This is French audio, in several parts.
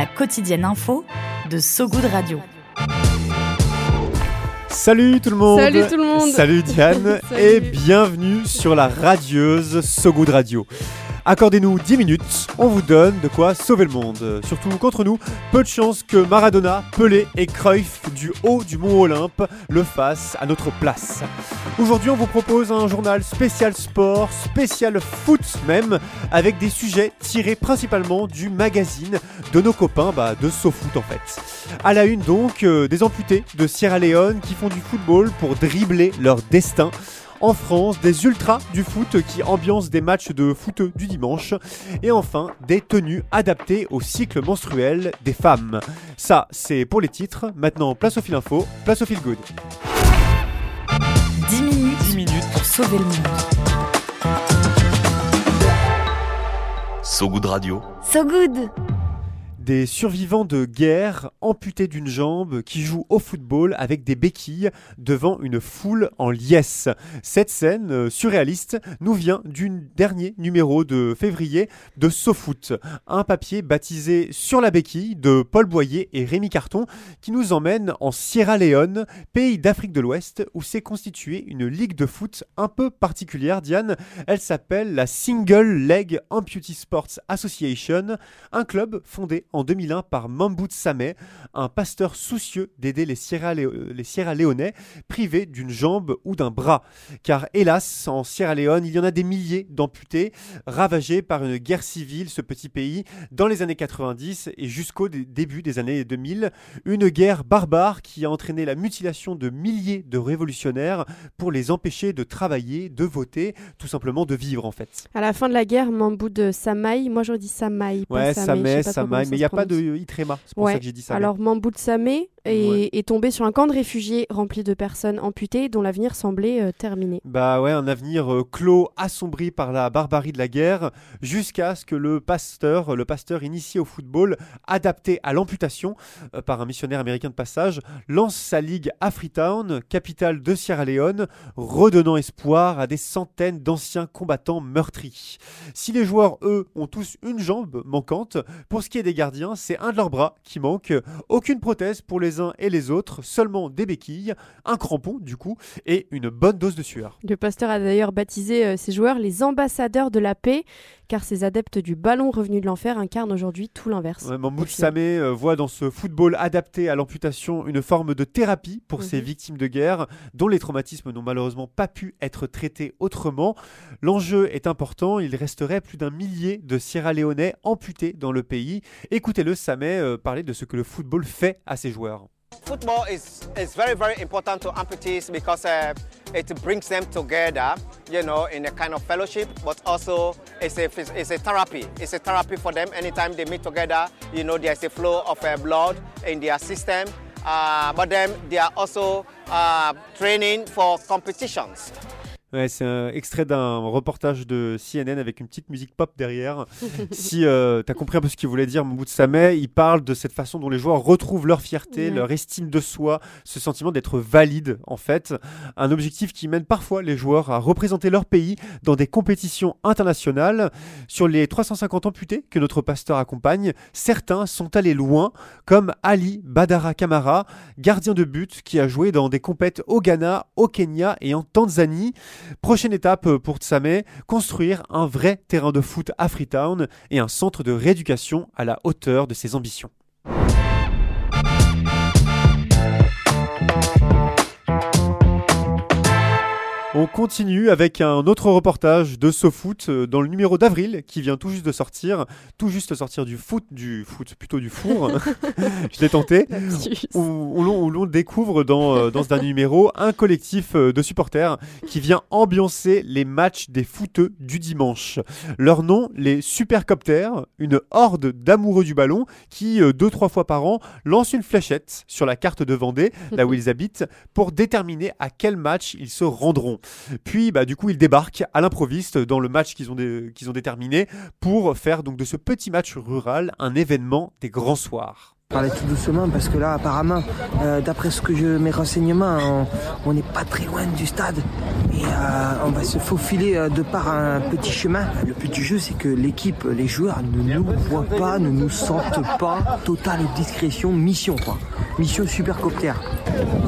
La quotidienne info de So Good Radio. Salut tout le monde Salut tout le monde Salut Diane Salut. et bienvenue sur la radieuse So Good Radio. Accordez-nous 10 minutes, on vous donne de quoi sauver le monde. Surtout contre nous, peu de chance que Maradona, Pelé et Cruyff du haut du mont Olympe le fassent à notre place. Aujourd'hui, on vous propose un journal spécial sport, spécial foot même, avec des sujets tirés principalement du magazine de nos copains bah, de SoFoot en fait. À la une donc, euh, des amputés de Sierra Leone qui font du football pour dribbler leur destin. En France, des ultras du foot qui ambiancent des matchs de foot du dimanche. Et enfin, des tenues adaptées au cycle menstruel des femmes. Ça, c'est pour les titres. Maintenant, place au fil info, place au fil good. 10 minutes, 10 minutes pour sauver le monde. So Good Radio. So Good Des survivants de guerre amputés d'une jambe qui jouent au football avec des béquilles devant une foule en liesse. Cette scène euh, surréaliste nous vient du dernier numéro de février de SoFoot, un papier baptisé Sur la béquille de Paul Boyer et Rémi Carton qui nous emmène en Sierra Leone, pays d'Afrique de l'Ouest où s'est constituée une ligue de foot un peu particulière, Diane. Elle s'appelle la Single Leg Amputee Sports Association, un club fondé en 2001 par Mambout Sameh, un pasteur soucieux d'aider les Sierra, les Sierra Léonais privés d'une jambe ou d'un bras. Car hélas, en Sierra Leone, il y en a des milliers d'amputés, ravagés par une guerre civile, ce petit pays, dans les années 90 et jusqu'au dé- début des années 2000. Une guerre barbare qui a entraîné la mutilation de milliers de révolutionnaires pour les empêcher de travailler, de voter, tout simplement de vivre en fait. À la fin de la guerre, Mamboud Samaï, moi j'aurais dit Samaï. Ouais, je pas Samaï, comment mais n'y a pas de. Itrema, c'est pour Ouais. ça que j'ai dit ça. Alors est, Ouais. est tombé sur un camp de réfugiés rempli de personnes amputées dont l'avenir semblait euh, terminé. Bah ouais, un avenir euh, clos, assombri par la barbarie de la guerre, jusqu'à ce que le pasteur, le pasteur initié au football, adapté à l'amputation euh, par un missionnaire américain de passage, lance sa ligue à Freetown, capitale de Sierra Leone, redonnant espoir à des centaines d'anciens combattants meurtris. Si les joueurs, eux, ont tous une jambe manquante, pour ce qui est des gardiens, c'est un de leurs bras qui manque, aucune prothèse pour les uns et les autres, seulement des béquilles, un crampon du coup, et une bonne dose de sueur. Le pasteur a d'ailleurs baptisé euh, ses joueurs les ambassadeurs de la paix, car ces adeptes du ballon revenu de l'enfer incarnent aujourd'hui tout l'inverse. Ouais, Mahmoud. Sameh euh, voit dans ce football adapté à l'amputation une forme de thérapie pour ces Mhm. victimes de guerre dont les traumatismes n'ont malheureusement pas pu être traités autrement. L'enjeu est important, il resterait plus d'un millier de Sierra Léonais amputés dans le pays. Écoutez-le Sameh euh, parler de ce que le football fait à ses joueurs. Football is, is very, very important to amputees because uh, it brings them together, you know, in a kind of fellowship, but also it's a, it's a therapy. It's a therapy for them. Anytime they meet together, you know, there's a flow of uh, blood in their system. Uh, but then they are also uh, training for competitions. Ouais, c'est un extrait d'un reportage de CNN avec une petite musique pop derrière. si euh, tu as compris un peu ce qu'il voulait dire, Mahmoud Sameh, il parle de cette façon dont les joueurs retrouvent leur fierté, leur estime de soi, ce sentiment d'être valide en fait. Un objectif qui mène parfois les joueurs à représenter leur pays dans des compétitions internationales. Sur les 350 amputés que notre pasteur accompagne, certains sont allés loin, comme Ali Badara Kamara, gardien de but qui a joué dans des compètes au Ghana, au Kenya et en Tanzanie. Prochaine étape euh, pour Tsamé, construire un vrai terrain de foot à Freetown et un centre de rééducation à la hauteur de ses ambitions. On continue avec un autre reportage de SoFoot euh, dans le numéro d'avril qui vient tout juste de sortir, tout juste sortir du foot, du foot plutôt du four. Je l'ai tenté. Où, où l'on- découvre dans, euh, dans ce dernier numéro un collectif euh, de supporters qui vient ambiancer les matchs des footeux du dimanche. Leur nom, les Supercopters, une horde d'amoureux du ballon qui, deux trois fois par an, lance une fléchette sur la carte de Vendée, là où ils habitent, pour déterminer à quel match ils se rendront. Puis, bah, du coup, ils débarquent à l'improviste dans le match qu'ils ont, qu'ils ont déterminé pour faire donc de ce petit match rural un événement des grands soirs. Parlez tout doucement parce que là, apparemment, euh, d'après ce que je, mes renseignements, on n'est pas très loin du stade et euh, on va se faufiler euh, de par un petit chemin. Le but du jeu, c'est que l'équipe, les joueurs ne nous voient pas, ne nous sentent pas. Totale discrétion, mission quoi. Mission supercopter.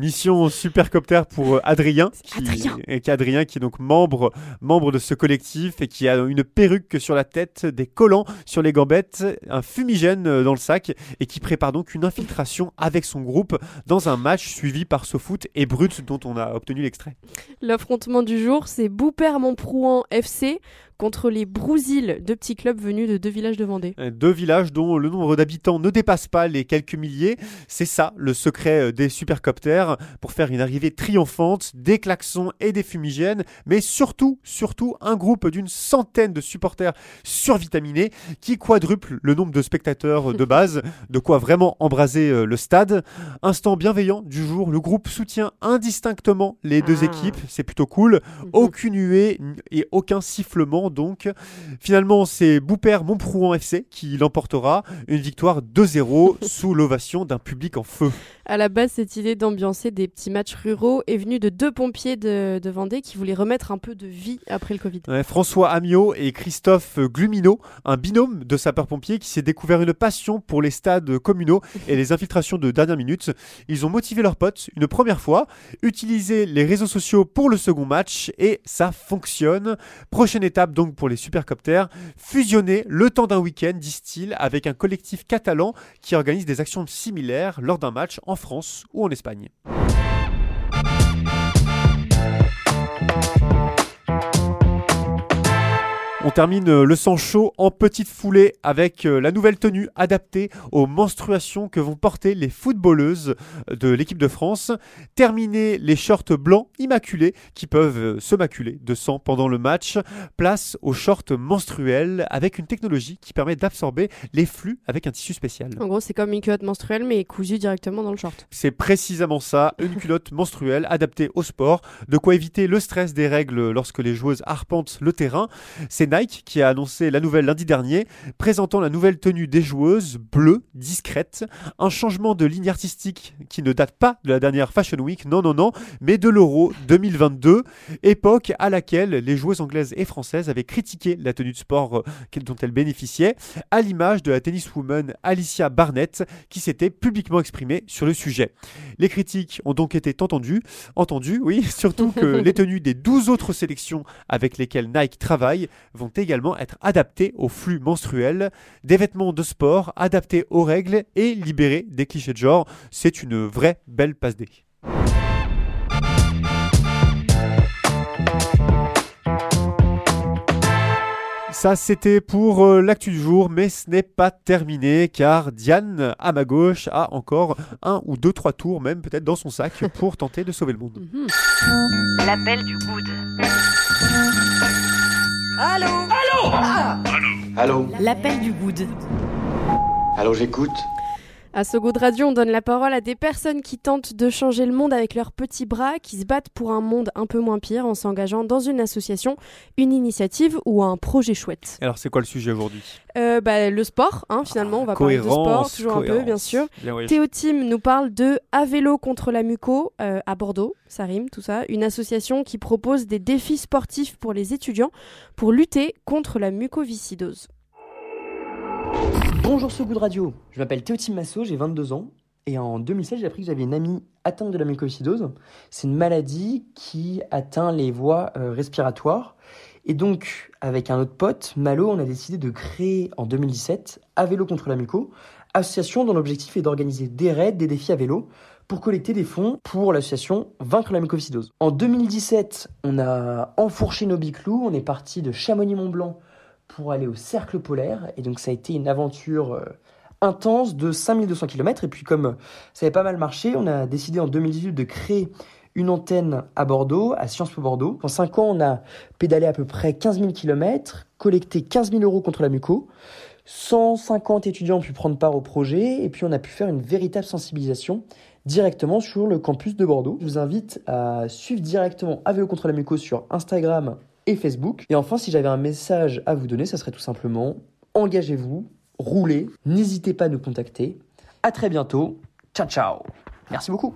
Mission Supercopter pour Adrien, qui, et qui- Adrien qui est donc membre, membre de ce collectif et qui a une perruque sur la tête, des collants sur les gambettes, un fumigène dans le sac et qui prépare donc une infiltration avec son groupe dans un match suivi par SoFoot et Brut dont on a obtenu l'extrait. L'affrontement du jour, c'est Boupère-Montprouan FC contre les Brousil, deux petits clubs venus de deux villages de Vendée. Euh, Deux villages dont le nombre d'habitants ne dépasse pas les quelques milliers. C'est ça le secret euh, des supercopters pour faire une arrivée triomphante, des klaxons et des fumigènes, mais surtout, surtout un groupe d'une centaine de supporters survitaminés qui quadruple le nombre de spectateurs de base, de quoi vraiment embraser euh, le stade. Instant bienveillant du jour, le groupe soutient indistinctement les deux équipes, c'est plutôt cool. Aucune huée et aucun sifflement donc. Finalement, c'est Boupère Montprouan FC qui l'emportera. Une victoire 2-0 sous l'ovation d'un public en feu. À la base, cette idée d'ambiancer des petits matchs ruraux est venue de deux pompiers de, de Vendée qui voulaient remettre un peu de vie après le Covid. Ouais, François Amiot et Christophe Glumino, un binôme de sapeurs-pompiers qui s'est découvert une passion pour les stades communaux et les infiltrations de dernière minute. Ils ont motivé leurs potes une première fois, utilisé les réseaux sociaux pour le second match et ça fonctionne. Prochaine étape donc pour les supercopters, fusionner le temps d'un week-end, disent-ils, avec un collectif catalan qui organise des actions similaires lors d'un match en France ou en Espagne. On termine euh, le sang chaud en petite foulée avec euh, la nouvelle tenue adaptée aux menstruations que vont porter les footballeuses de l'équipe de France. Terminer les shorts blancs immaculés qui peuvent euh, se maculer de sang pendant le match. Place aux shorts menstruels avec une technologie qui permet d'absorber les flux avec un tissu spécial. En gros, c'est comme une culotte menstruelle mais cousue directement dans le short. C'est précisément ça, une culotte menstruelle adaptée au sport, de quoi éviter le stress des règles lorsque les joueuses arpentent le terrain. C'est Nike qui a annoncé la nouvelle lundi dernier, présentant la nouvelle tenue des joueuses, bleue, discrète, un changement de ligne artistique qui ne date pas de la dernière Fashion Week, non non non, mais de l'Euro 2022, époque à laquelle les joueuses anglaises et françaises avaient critiqué la tenue de sport euh, dont elles bénéficiaient, à l'image de la tenniswoman Alicia Barnett qui s'était publiquement exprimée sur le sujet. Les critiques ont donc été entendues, entendues, oui, surtout que les tenues des 12 autres sélections avec lesquelles Nike travaille vont également être adaptées aux flux menstruels, des vêtements de sport adaptés aux règles et libérés des clichés de genre. C'est une vraie belle passe D. Ça, c'était pour euh, l'actu du jour, mais ce n'est pas terminé car Diane, à ma gauche, a encore un ou deux, trois tours, même peut-être dans son sac, pour tenter de sauver le monde. L'appel du good. Allô Allô Allô L'appel du good. Allô, j'écoute À So Good Radio, on donne la parole à des personnes qui tentent de changer le monde avec leurs petits bras, qui se battent pour un monde un peu moins pire en s'engageant dans une association, une initiative ou un projet chouette. Alors, c'est quoi le sujet aujourd'hui? Euh, bah, le sport, hein, finalement, on va parler de sport, cohérence, toujours un peu, bien sûr. Bien, oui. Théo Tim nous parle de À vélo contre la muco euh, à Bordeaux, ça rime, tout ça, une association qui propose des défis sportifs pour les étudiants pour lutter contre la mucoviscidose. Bonjour So Good Radio, je m'appelle Théotime Massot, j'ai 22 ans et en 2016 j'ai appris que j'avais une amie atteinte de la mucoviscidose. C'est une maladie qui atteint les voies euh, respiratoires et donc avec un autre pote, Malo, on a décidé de créer en 2017 À vélo contre la muco, association dont l'objectif est d'organiser des raids, des défis à vélo pour collecter des fonds pour l'association Vaincre la mucoviscidose. En 2017, on a enfourché nos biclous, on est parti de Chamonix-Mont-Blanc pour aller au Cercle Polaire, et donc ça a été une aventure euh, intense de 5200 km, et puis comme ça avait pas mal marché, on a décidé en 2018 de créer une antenne à Bordeaux, à Sciences Po Bordeaux. En 5 ans, on a pédalé à peu près 15 000 km, collecté 15 000 euros contre la muco. 150 étudiants ont pu prendre part au projet et puis on a pu faire une véritable sensibilisation directement sur le campus de Bordeaux. Je vous invite à suivre directement AVO contre la muco sur Instagram et Facebook. Et enfin, si j'avais un message à vous donner, ça serait tout simplement engagez-vous, roulez, n'hésitez pas à nous contacter. À très bientôt. Ciao ciao. Merci beaucoup.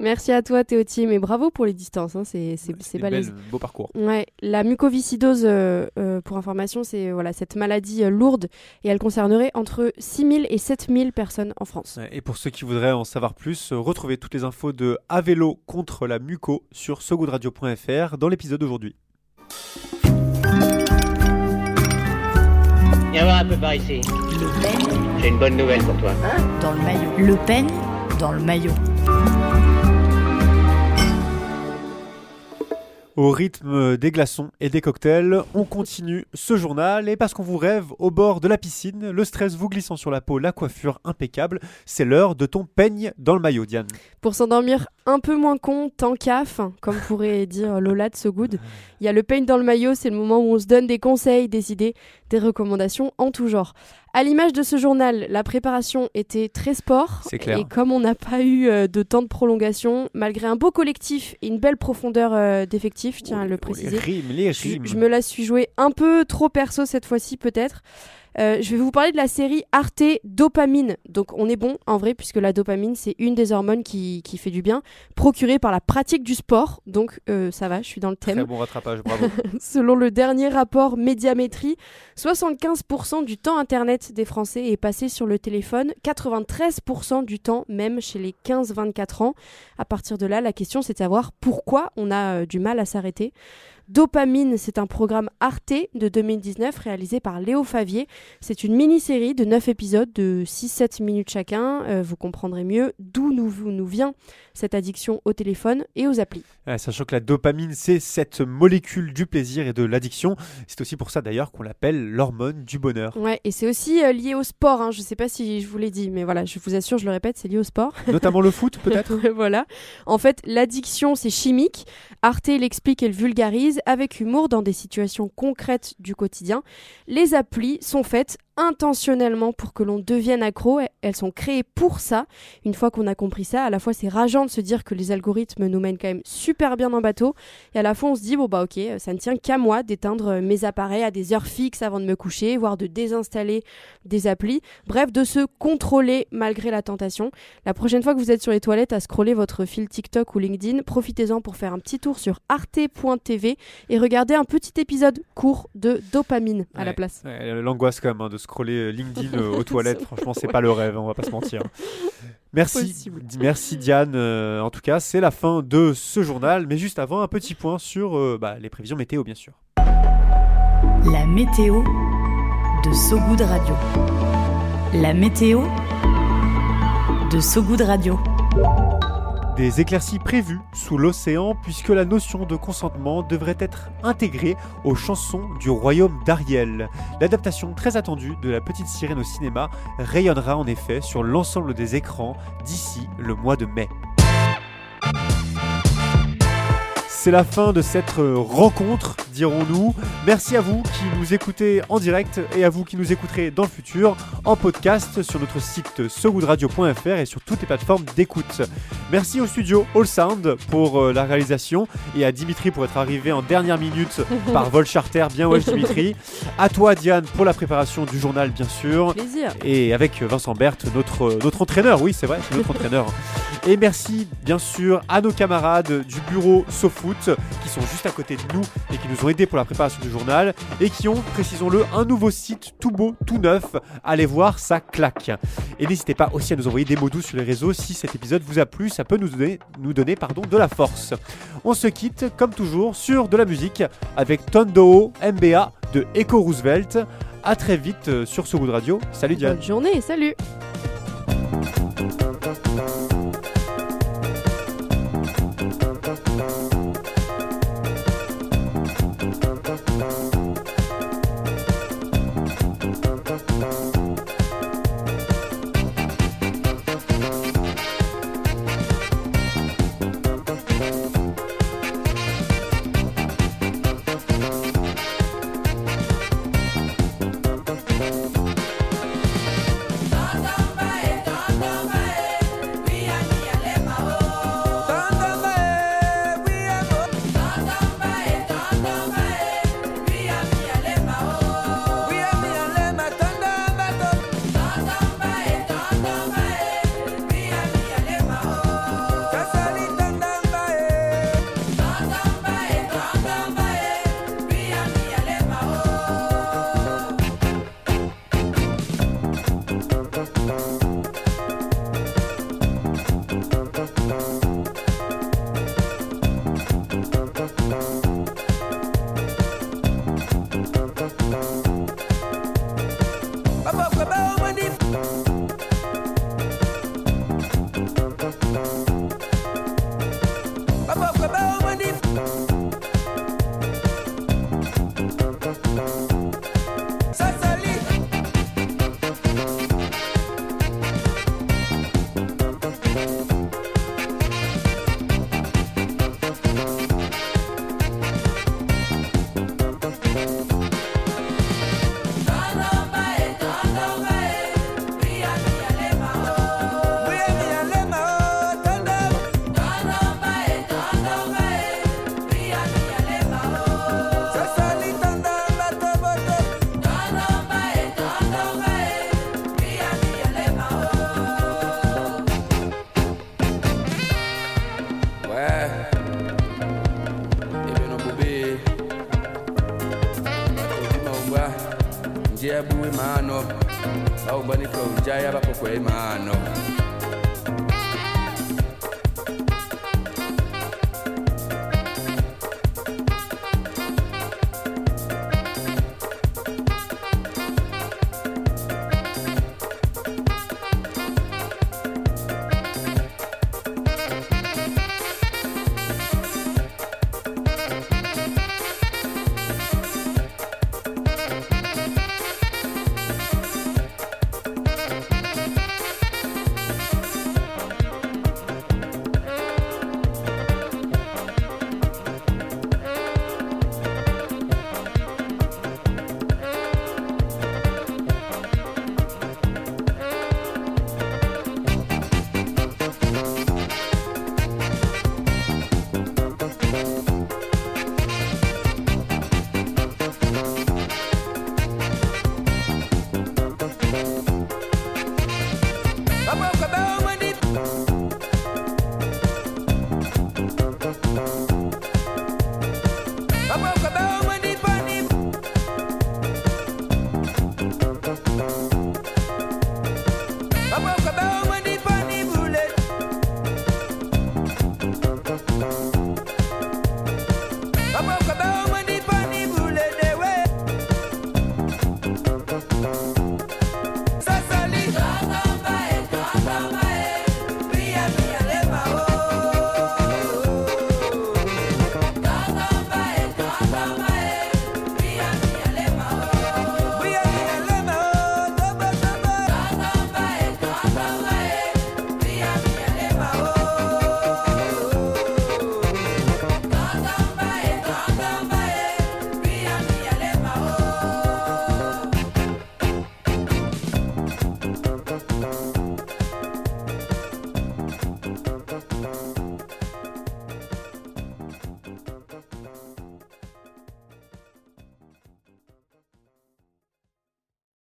Merci à toi Théotime et bravo pour les distances, hein, c'est c'est balèze. beau parcours. Ouais, la mucoviscidose, euh, euh, pour information, c'est voilà cette maladie euh, lourde et elle concernerait entre 6000 et 7000 personnes en France. Ouais, Et pour ceux qui voudraient en savoir plus, retrouvez toutes les infos de À vélo contre la muco sur sogoodradio.fr dans l'épisode d'aujourd'hui. Viens voir un peu par ici. Le peigne J'ai une bonne nouvelle pour toi. dans le maillot. Le peigne dans le maillot. Au rythme des glaçons et des cocktails, on continue ce journal et parce qu'on vous rêve au bord de la piscine, le stress vous glissant sur la peau, la coiffure impeccable, c'est l'heure de ton peigne dans le maillot, Diane. Pour s'endormir un peu moins con, tant qu'af, comme pourrait dire Lola de So Good, il y a le peigne dans le maillot, c'est le moment où on se donne des conseils, des idées, des recommandations en tout genre. À l'image de ce journal, la préparation était très sport. C'est clair. Et comme on n'a pas eu euh, de temps de prolongation, malgré un beau collectif et une belle profondeur euh, d'effectifs, je tiens à le Les préciser, rimes, les je, rimes. je me la suis jouée un peu trop perso cette fois-ci peut-être. Euh, je vais vous parler de la série Arte Dopamine. Donc on est bon en vrai puisque la dopamine c'est une des hormones qui, qui fait du bien, procurée par la pratique du sport. Donc euh, ça va, je suis dans le thème. Très bon rattrapage, bravo. Selon le dernier rapport Médiamétrie, 75% du temps Internet des Français est passé sur le téléphone, 93% du temps même chez les 15-24 ans. À partir de là, la question c'est de savoir pourquoi on a euh, du mal à s'arrêter. Dopamine, c'est un programme Arte de 2019 réalisé par Léo Favier. C'est une mini-série de 9 épisodes de 6-7 minutes chacun. Euh, vous comprendrez mieux d'où nous, nous vient cette addiction au téléphone et aux applis. Ouais, sachant que la dopamine, c'est cette molécule du plaisir et de l'addiction. C'est aussi pour ça d'ailleurs qu'on l'appelle l'hormone du bonheur. Ouais, et c'est aussi euh, lié au sport. Hein. Je sais pas si je vous l'ai dit, mais voilà, je vous assure, je le répète, c'est lié au sport. Notamment le foot, peut-être? Voilà. En fait, l'addiction, c'est chimique. Arte l'explique et le vulgarise avec humour dans des situations concrètes du quotidien. Les applis sont faites intentionnellement pour que l'on devienne accro. Elles sont créées pour ça. Une fois qu'on a compris ça, à la fois c'est rageant de se dire que les algorithmes nous mènent quand même super bien en bateau, et à la fois on se dit bon bah ok, ça ne tient qu'à moi d'éteindre mes appareils à des heures fixes avant de me coucher, voire de désinstaller des applis. Bref, de se contrôler malgré la tentation. La prochaine fois que vous êtes sur les toilettes à scroller votre fil TikTok ou LinkedIn, profitez-en pour faire un petit tour sur arte.tv et regarder un petit épisode court de dopamine à la place. ouais, L'angoisse quand même hein, de scroller LinkedIn euh, aux toilettes, franchement c'est pas le rêve, on va pas se mentir. Merci, merci Diane. euh, en tout cas, c'est la fin de ce journal, mais juste avant, un petit point sur euh, bah, les prévisions météo, bien sûr. La météo de Sogoud Radio. La météo de Sogoud Radio. Des éclaircies prévues sous l'océan puisque la notion de consentement devrait être intégrée aux chansons du royaume d'Ariel. L'adaptation très attendue de La Petite Sirène au cinéma rayonnera en effet sur l'ensemble des écrans d'ici le mois de mai. C'est la fin de cette rencontre, dirons-nous. Merci à vous qui nous écoutez en direct et à vous qui nous écouterez dans le futur en podcast sur notre site sogoodradio.fr et sur toutes les plateformes d'écoute. Merci au studio All Sound pour euh, la réalisation et à Dimitri pour être arrivé en dernière minute par vol charter. Bien ouais, Dimitri. À toi, Diane, pour la préparation du journal, bien sûr. Plaisir. Et avec Vincent Berthe, notre, notre entraîneur. Oui, c'est vrai, c'est notre entraîneur. Et merci, bien sûr, à nos camarades du bureau SoFoot qui sont juste à côté de nous et qui nous ont aidés pour la préparation du journal et qui ont, précisons-le, un nouveau site tout beau, tout neuf. Allez voir, ça claque. Et n'hésitez pas aussi à nous envoyer des mots doux sur les réseaux si cet épisode vous a plu, ça peut nous donner, nous donner pardon, de la force. On se quitte, comme toujours, sur de la musique avec Tondo MBA de Echo Roosevelt. À très vite euh, sur So Good Radio. Salut Diane. Bonne journée, salut jia buwe mano au bani kwa ujaya bako kwe mano